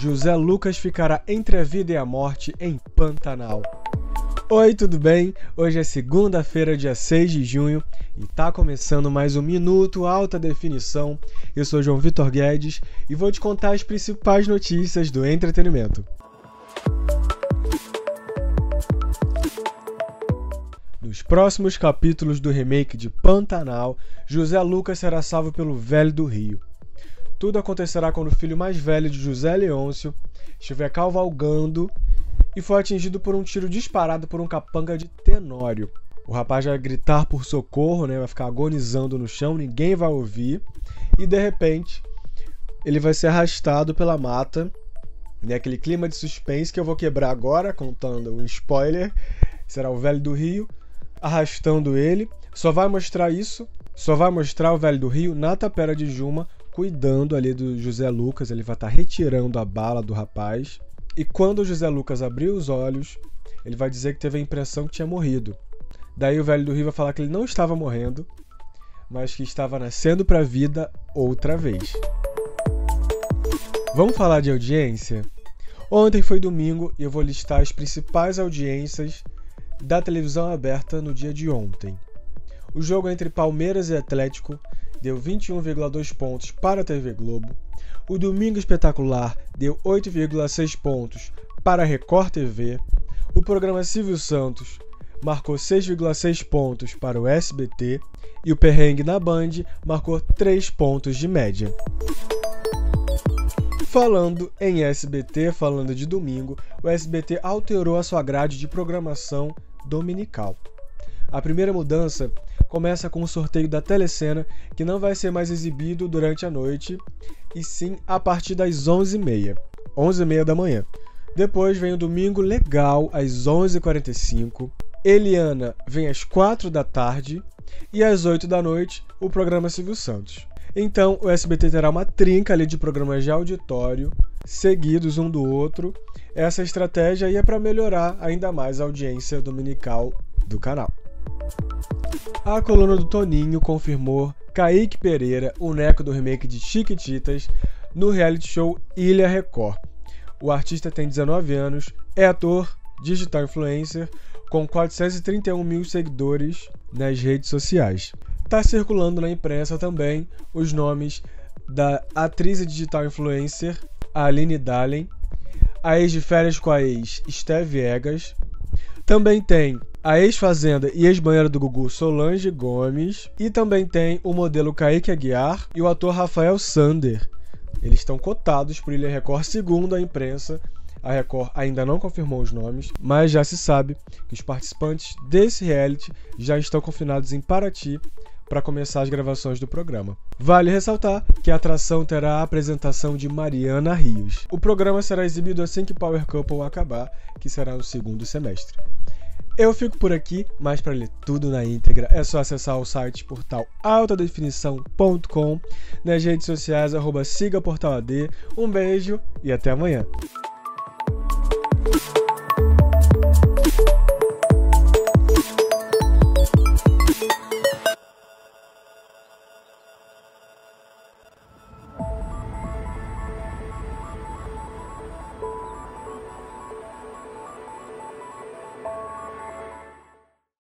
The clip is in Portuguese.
José Lucas ficará entre a vida e a morte em Pantanal. Oi, tudo bem? Hoje é segunda-feira, dia 6 de junho, e tá começando mais um Minuto Alta Definição. Eu sou João Vitor Guedes e vou te contar as principais notícias do entretenimento. Nos próximos capítulos do remake de Pantanal, José Lucas será salvo pelo Velho do Rio. Tudo acontecerá quando o filho mais velho de José Leôncio estiver cavalgando e for atingido por um tiro disparado por um capanga de Tenório. O rapaz vai gritar por socorro, né? vai ficar agonizando no chão, ninguém vai ouvir, e de repente ele vai ser arrastado pela mata, né? aquele clima de suspense que eu vou quebrar agora, contando um spoiler. Será o velho do Rio arrastando ele. Só vai mostrar isso, só vai mostrar o velho do Rio na tapera de Juma, cuidando ali do José Lucas. Ele vai estar tá retirando a bala do rapaz. E quando o José Lucas abrir os olhos, ele vai dizer que teve a impressão que tinha morrido. Daí o velho do Rio vai falar que ele não estava morrendo, mas que estava nascendo para a vida outra vez. Vamos falar de audiência? Ontem foi domingo e eu vou listar as principais audiências da televisão aberta no dia de ontem. O jogo entre Palmeiras e Atlético deu 21,2 pontos para a TV Globo. O Domingo Espetacular deu 8,6 pontos para a Record TV. O programa Silvio Santos marcou 6,6 pontos para o SBT e o Perrengue na Band marcou 3 pontos de média. Falando em SBT, falando de domingo, o SBT alterou a sua grade de programação dominical. A primeira mudança começa com o sorteio da telecena, que não vai ser mais exibido durante a noite, e sim a partir das 11h30, 11h30 da manhã. Depois vem o Domingo Legal, às 11h45. Eliana vem às 4 da tarde. E às 8 da noite, o programa Silvio Santos. Então, o SBT terá uma trinca ali de programas de auditório, seguidos um do outro. Essa estratégia aí é para melhorar ainda mais a audiência dominical do canal. A coluna do Toninho confirmou Kaique Pereira, o neco do remake de Chiquititas, no reality show Ilha Record. O artista tem 19 anos, é ator, digital influencer, com 431 mil seguidores nas redes sociais. Está circulando na imprensa também os nomes da atriz e digital influencer Aline Dalen, a ex de férias com a ex Steve Egas. Também tem a ex-fazenda e ex-banheira do Gugu Solange Gomes. E também tem o modelo Kaique Aguiar e o ator Rafael Sander. Eles estão cotados por Ilha Record segundo a imprensa a Record ainda não confirmou os nomes, mas já se sabe que os participantes desse reality já estão confinados em Paraty para começar as gravações do programa. Vale ressaltar que a atração terá a apresentação de Mariana Rios. O programa será exibido assim que Power Couple acabar, que será no segundo semestre. Eu fico por aqui, mas para ler tudo na íntegra é só acessar o site portal altadefinição.com, nas redes sociais arroba siga portal AD. Um beijo e até amanhã.